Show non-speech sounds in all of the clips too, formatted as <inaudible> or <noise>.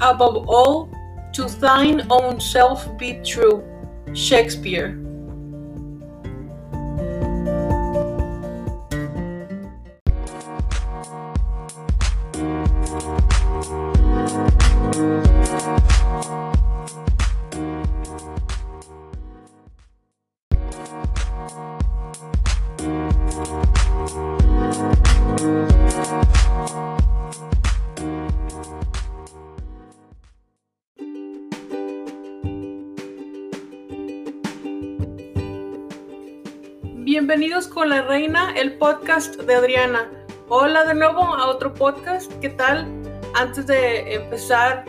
Above all, to thine own self be true. Shakespeare. Con la reina, el podcast de Adriana. Hola de nuevo a otro podcast. ¿Qué tal? Antes de empezar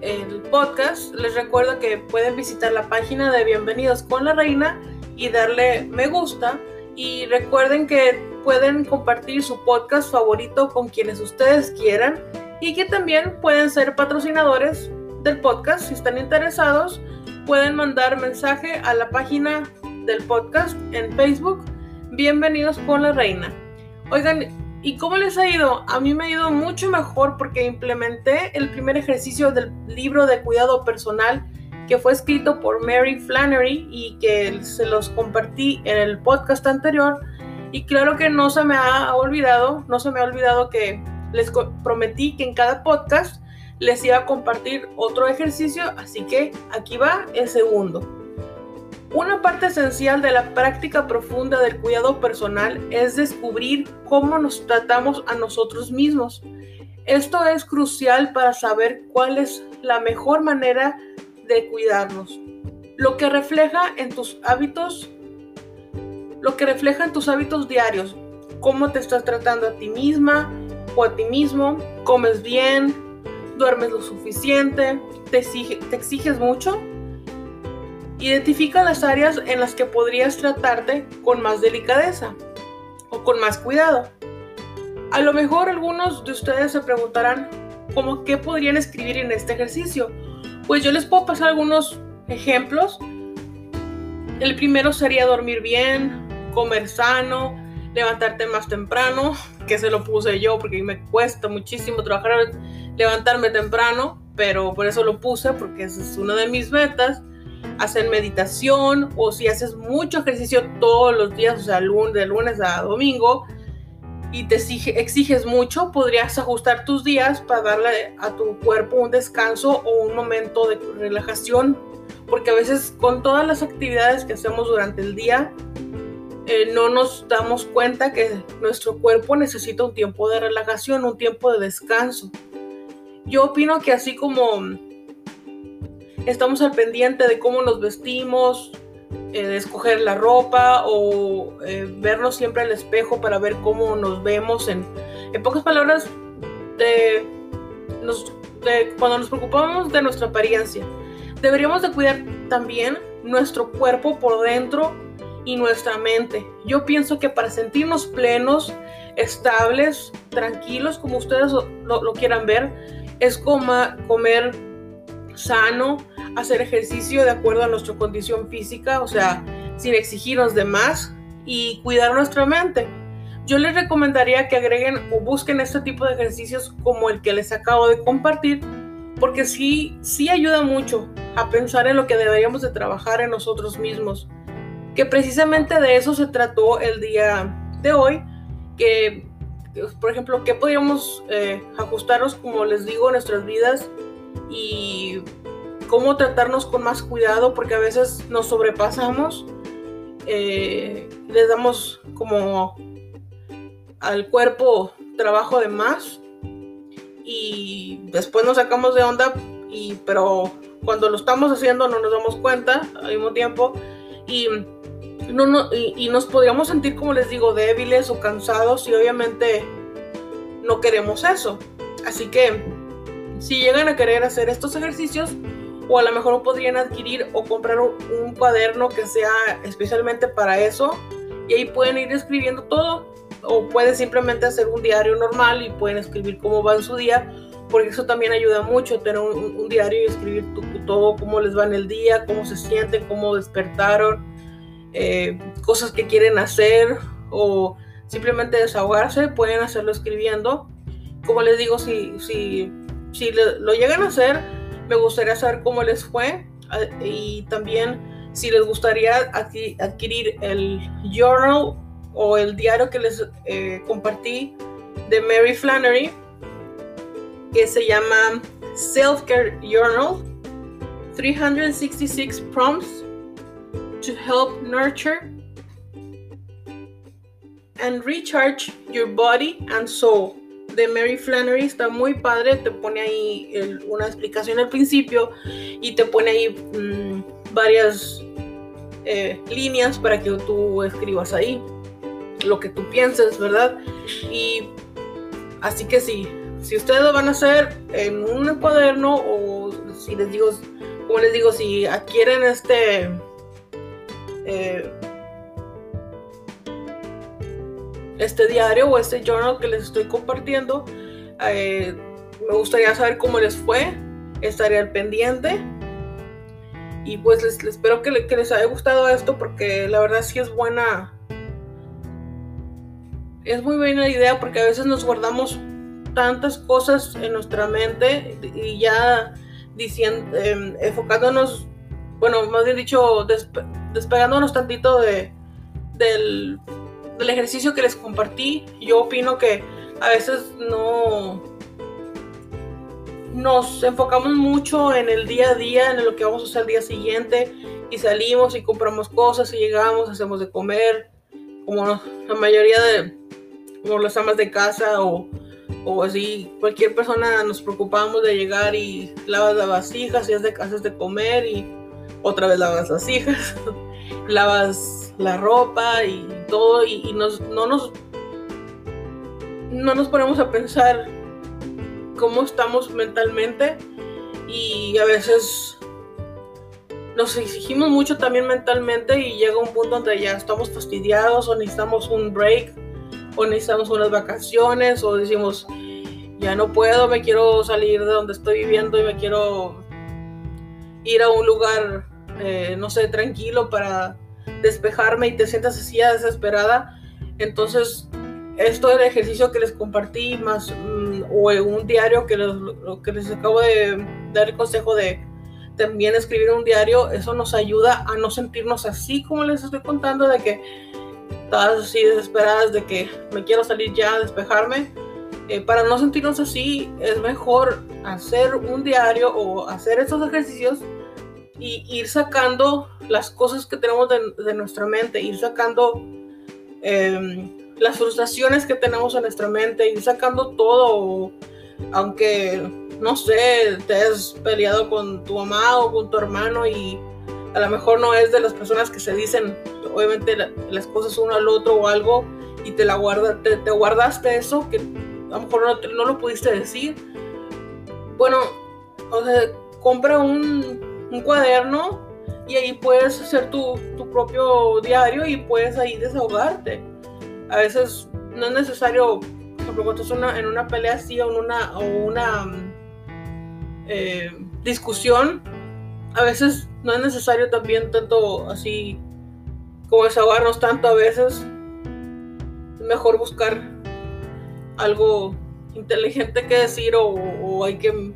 el podcast, les recuerdo que pueden visitar la página de Bienvenidos con la reina y darle me gusta. Y recuerden que pueden compartir su podcast favorito con quienes ustedes quieran y que también pueden ser patrocinadores del podcast si están interesados. Pueden mandar mensaje a la página del podcast en Facebook. Bienvenidos con la reina. Oigan, ¿y cómo les ha ido? A mí me ha ido mucho mejor porque implementé el primer ejercicio del libro de cuidado personal que fue escrito por Mary Flannery y que se los compartí en el podcast anterior. Y claro que no se me ha olvidado, no se me ha olvidado que les prometí que en cada podcast les iba a compartir otro ejercicio, así que aquí va el segundo. Una parte esencial de la práctica profunda del cuidado personal es descubrir cómo nos tratamos a nosotros mismos. Esto es crucial para saber cuál es la mejor manera de cuidarnos. Lo que refleja en tus hábitos, lo que refleja en tus hábitos diarios, cómo te estás tratando a ti misma o a ti mismo, comes bien, duermes lo suficiente, te, te exiges mucho Identifica las áreas en las que podrías tratarte con más delicadeza o con más cuidado. A lo mejor algunos de ustedes se preguntarán, ¿cómo qué podrían escribir en este ejercicio? Pues yo les puedo pasar algunos ejemplos. El primero sería dormir bien, comer sano, levantarte más temprano, <laughs> que se lo puse yo porque me cuesta muchísimo trabajar, levantarme temprano, pero por eso lo puse porque esa es una de mis metas hacer meditación o si haces mucho ejercicio todos los días, o sea, de lunes a domingo, y te exiges mucho, podrías ajustar tus días para darle a tu cuerpo un descanso o un momento de relajación, porque a veces con todas las actividades que hacemos durante el día, eh, no nos damos cuenta que nuestro cuerpo necesita un tiempo de relajación, un tiempo de descanso. Yo opino que así como estamos al pendiente de cómo nos vestimos, eh, de escoger la ropa o eh, vernos siempre al espejo para ver cómo nos vemos. En, pocas palabras, de, cuando nos preocupamos de nuestra apariencia, deberíamos de cuidar también nuestro cuerpo por dentro y nuestra mente. Yo pienso que para sentirnos plenos, estables, tranquilos, como ustedes lo, quieran ver, es comer sano, hacer ejercicio de acuerdo a nuestra condición física, o sea, sin exigirnos de más y cuidar nuestra mente. Yo les recomendaría que agreguen o busquen este tipo de ejercicios como el que les acabo de compartir, porque sí, sí ayuda mucho a pensar en lo que deberíamos de trabajar en nosotros mismos. Que precisamente de eso se trató el día de hoy, que por ejemplo, ¿qué podríamos eh, ajustarnos, como les digo, en nuestras vidas y cómo tratarnos con más cuidado porque a veces nos sobrepasamos, eh, le damos como al cuerpo trabajo de más y después nos sacamos de onda, y, pero cuando lo estamos haciendo no nos damos cuenta al mismo tiempo y, no, y nos podríamos sentir, como les digo, débiles o cansados y obviamente no queremos eso. Así que si llegan a querer hacer estos ejercicios, o a lo mejor podrían adquirir o comprar un, cuaderno que sea especialmente para eso y ahí pueden ir escribiendo todo o pueden simplemente hacer un diario normal y pueden escribir cómo va en su día porque eso también ayuda mucho tener un, diario y escribir todo cómo les va en el día, cómo se sienten, cómo despertaron, eh, cosas que quieren hacer o simplemente desahogarse, pueden hacerlo escribiendo. Como les digo, si, si si lo llegan a hacer, me gustaría saber cómo les fue y también si les gustaría adquirir el journal o el diario que les eh, compartí de Mary Flannery, que se llama Self Care Journal 366 Prompts to Help Nurture and Recharge Your Body and Soul de Mary Flannery está muy padre, te pone ahí una explicación al principio y te pone ahí mm, varias eh, líneas para que tú escribas ahí lo que tú pienses, ¿verdad? Y así que sí, si ustedes lo van a hacer en un cuaderno o si les digo, como les digo, si adquieren este... Eh, este diario o este journal que les estoy compartiendo. Eh, me gustaría saber cómo les fue. Estaré al pendiente. Y pues les, espero que, les haya gustado esto porque la verdad sí es buena. Es muy buena idea porque a veces nos guardamos tantas cosas en nuestra mente y ya diciendo, em, enfocándonos, bueno, más bien dicho, despegándonos tantito de, del del ejercicio que les compartí, yo opino que a veces no nos enfocamos mucho en el día a día, en lo que vamos a hacer el día siguiente y salimos y compramos cosas y llegamos, hacemos de comer, como la mayoría de como las amas de casa o, o así, cualquier persona nos preocupamos de llegar y lavas las vasijas y haces de, de comer y otra vez lavas las vasijas, <laughs> lavas la ropa y todo y, no nos no nos ponemos a pensar cómo estamos mentalmente y a veces nos exigimos mucho también mentalmente y llega un punto donde ya estamos fastidiados o necesitamos un break o necesitamos unas vacaciones o decimos ya no puedo, me quiero salir de donde estoy viviendo y me quiero ir a un lugar, eh, no sé, tranquilo para despejarme y te sientas así desesperada. Entonces, esto del ejercicio que les compartí, más mm, o un diario que les, lo que les acabo de dar el consejo de también escribir un diario, eso nos ayuda a no sentirnos así como les estoy contando, de que todas así desesperadas, de que me quiero salir ya, despejarme. Eh, para no sentirnos así, es mejor hacer un diario o hacer estos ejercicios y ir sacando las cosas que tenemos de, nuestra mente, ir sacando em, las frustraciones que tenemos en nuestra mente, ir sacando todo, aunque, no sé, te has peleado con tu mamá o con tu hermano y a lo mejor no es de las personas que se dicen, obviamente, las cosas uno al otro o algo y te la guarda, te, guardaste eso que a lo mejor no, no lo pudiste decir. Bueno, o sea, compra un un cuaderno y ahí puedes hacer tu, propio diario y puedes ahí desahogarte. A veces no es necesario, por ejemplo, cuando estás en una pelea así o una, o una eh, discusión, a veces no es necesario también tanto así como desahogarnos tanto a veces. Es mejor buscar algo inteligente que decir o, hay que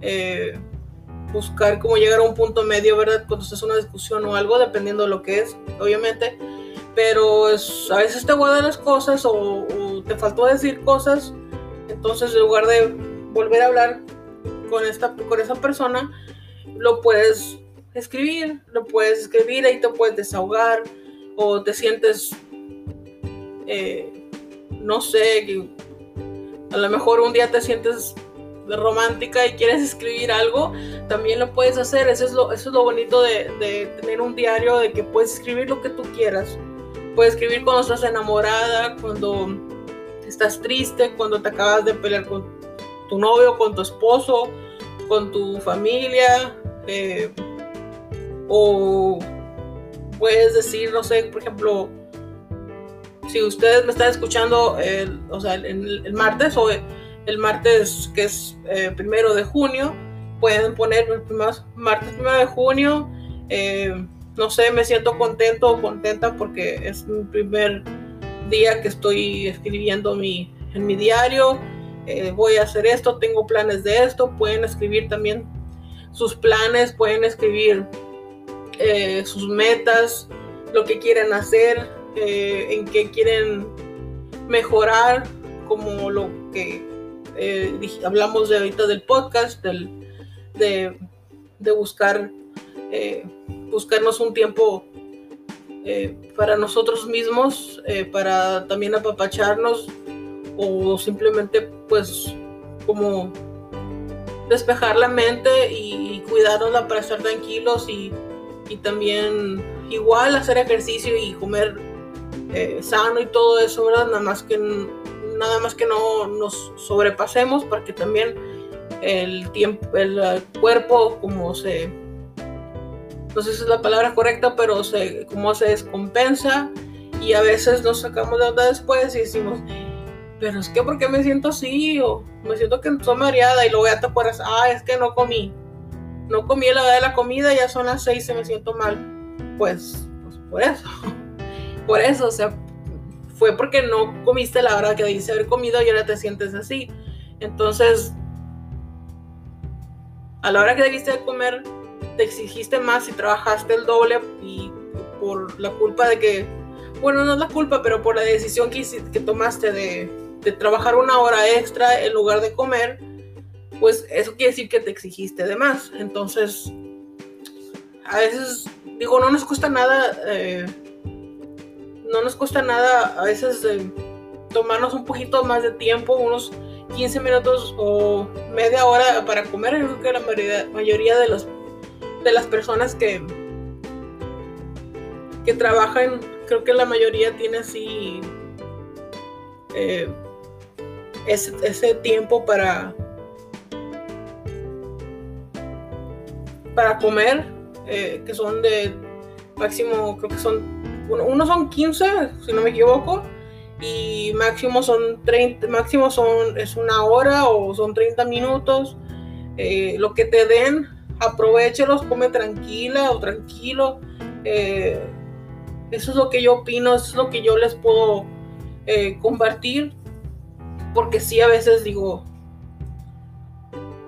eh, buscar cómo llegar a un punto medio, ¿verdad? Cuando estás en una discusión o algo, dependiendo de lo que es, obviamente. Pero a veces te guardan las cosas o, te faltó decir cosas. Entonces, en lugar de volver a hablar con, esta, con esa persona, lo puedes escribir, lo puedes escribir, ahí te puedes desahogar o te sientes, eh, no sé, a lo mejor un día te sientes romántica y quieres escribir algo, también lo puedes hacer. Eso es lo, eso es lo bonito de, tener un diario, de que puedes escribir lo que tú quieras. Puedes escribir cuando estás enamorada, cuando estás triste, cuando te acabas de pelear con tu novio, con tu esposo, con tu familia. Eh, o puedes decir, no sé, por ejemplo, si ustedes me están escuchando el, o sea, el, el martes o el martes que es eh, primero de junio. Pueden poner el martes primero de junio. Eh, no sé, me siento contento o contenta porque es mi primer día que estoy escribiendo mi, en mi diario eh, voy a hacer esto, tengo planes de esto, pueden escribir también sus planes, pueden escribir sus metas, lo que quieren hacer, en qué quieren mejorar, como lo que hablamos de ahorita del podcast, de, buscar buscarnos un tiempo para nosotros mismos, para también apapacharnos o simplemente pues como despejar la mente y, cuidarnos para estar tranquilos y, también igual hacer ejercicio y comer eh, sano y todo eso. Nada más que nada más que no nos sobrepasemos para que también el tiempo, el, cuerpo como se no sé si es la palabra correcta, pero se como se descompensa y a veces nos sacamos de onda después y decimos, pero es que ¿por qué me siento así? O me siento que estoy mareada y luego ya te acuerdas, ah, es que no comí. No comí la hora de la comida, ya son las seis y me siento mal. Pues, pues por eso. <laughs> por eso, o sea, fue porque no comiste la hora que dice haber comido y ahora te sientes así. Entonces, a la hora que debiste de comer, te exigiste más y trabajaste el doble y por la culpa de que, bueno, no es la culpa, pero por la decisión que, que tomaste de, de trabajar una hora extra en lugar de comer, pues eso quiere decir que te exigiste de más. Entonces, a veces, digo, no nos cuesta nada, eh, no nos cuesta nada a veces eh, tomarnos un poquito más de tiempo, unos 15 minutos o media hora para comer. Creo que la mayoría, de, los, de las personas que, que trabajan, creo que la mayoría tiene así... Eh, ese, tiempo para, para comer, eh, que son de máximo, creo que son, uno, son 15, si no me equivoco, y máximo son 30, máximo son, es una hora o son 30 minutos. Eh, lo que te den, aprovechelos, come tranquila o tranquilo. Eh, eso es lo que yo opino, eso es lo que yo les puedo compartir porque sí a veces digo,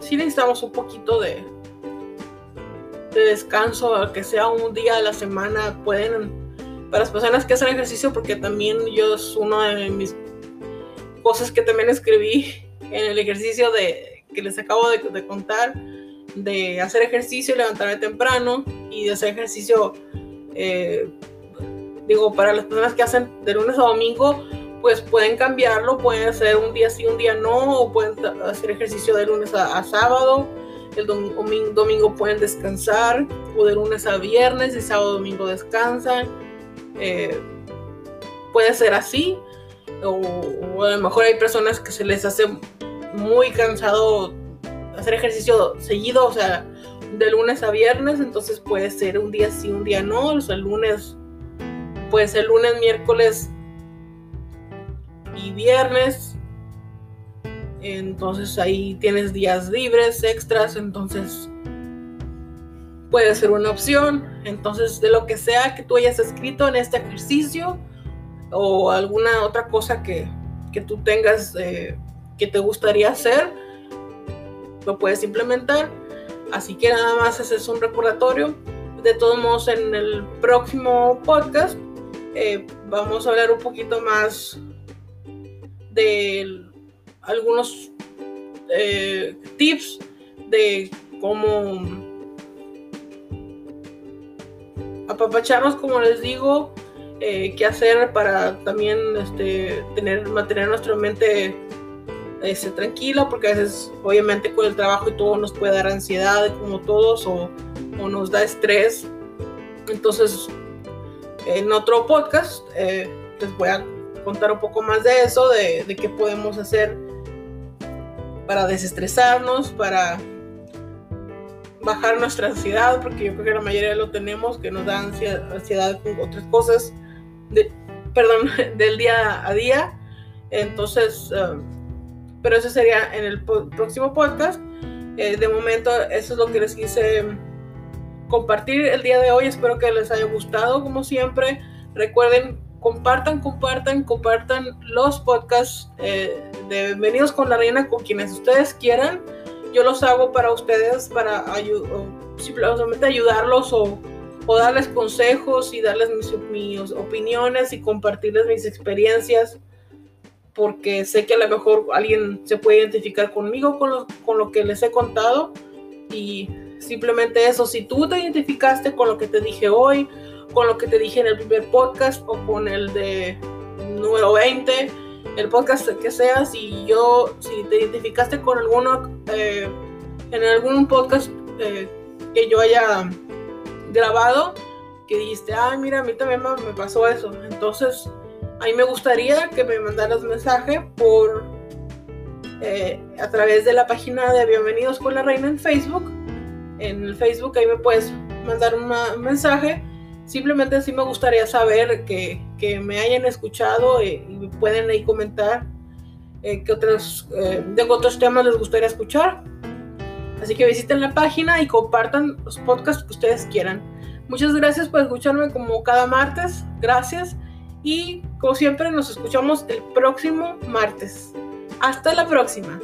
sí necesitamos un poquito de, de descanso, que sea un día a la semana, pueden, para las personas que hacen ejercicio, porque también yo es una de mis cosas que también escribí en el ejercicio de, que les acabo de, contar, de hacer ejercicio levantarme temprano y hacer ejercicio, eh, digo, para las personas que hacen de lunes a domingo, pues pueden cambiarlo, pueden hacer un día sí, un día no, o pueden hacer ejercicio de lunes a, sábado, el domingo, pueden descansar, o de lunes a viernes, y sábado domingo descansan. Eh, puede ser así, o, a lo mejor hay personas que se les hace muy cansado hacer ejercicio seguido, o sea, de lunes a viernes, entonces puede ser un día sí, un día no, o sea, el lunes, puede ser lunes, miércoles, y viernes. Entonces ahí tienes días libres, extras, entonces puede ser una opción. Entonces de lo que sea que tú hayas escrito en este ejercicio o alguna otra cosa que, tú tengas eh, que te gustaría hacer, lo puedes implementar. Así que nada más ese es un recordatorio. De todos modos, en el próximo podcast eh, vamos a hablar un poquito más de algunos eh, tips de cómo apapacharnos, como les digo, eh, qué hacer para también este, tener, mantener nuestra mente este, tranquila, porque a veces, obviamente, con el trabajo y todo nos puede dar ansiedad, como todos, o, nos da estrés. Entonces, en otro podcast eh, les voy a contar un poco más de eso, de, qué podemos hacer para desestresarnos, para bajar nuestra ansiedad, porque yo creo que la mayoría lo tenemos, que nos da ansiedad, con otras cosas, de, perdón, <laughs> del día a día. Entonces, um, pero eso sería en el próximo podcast. Eh, de momento, eso es lo que les quise compartir el día de hoy. Espero que les haya gustado, como siempre. Recuerden compartan, compartan, compartan los podcasts eh, de Bienvenidos con la Reina con quienes ustedes quieran. Yo los hago para ustedes, para simplemente ayudarlos o, darles consejos y darles mis, opiniones y compartirles mis experiencias, porque sé que a lo mejor alguien se puede identificar conmigo con lo, con lo que les he contado y simplemente eso, si tú te identificaste con lo que te dije hoy, con lo que te dije en el primer podcast o con el de número 20, el podcast que sea, si yo, si te identificaste con alguno, eh, en algún podcast eh, que yo haya grabado, que dijiste, ay, mira, a mí también me pasó eso. Entonces, a mí me gustaría que me mandaras mensaje por eh, a través de la página de Bienvenidos con la Reina en Facebook. En el Facebook ahí me puedes mandar un mensaje Simplemente sí me gustaría saber que, me hayan escuchado eh, y pueden ahí comentar eh, qué otros, eh, de otros temas les gustaría escuchar. Así que visiten la página y compartan los podcasts que ustedes quieran. Muchas gracias por escucharme como cada martes. Gracias. Y como siempre nos escuchamos el próximo martes. Hasta la próxima.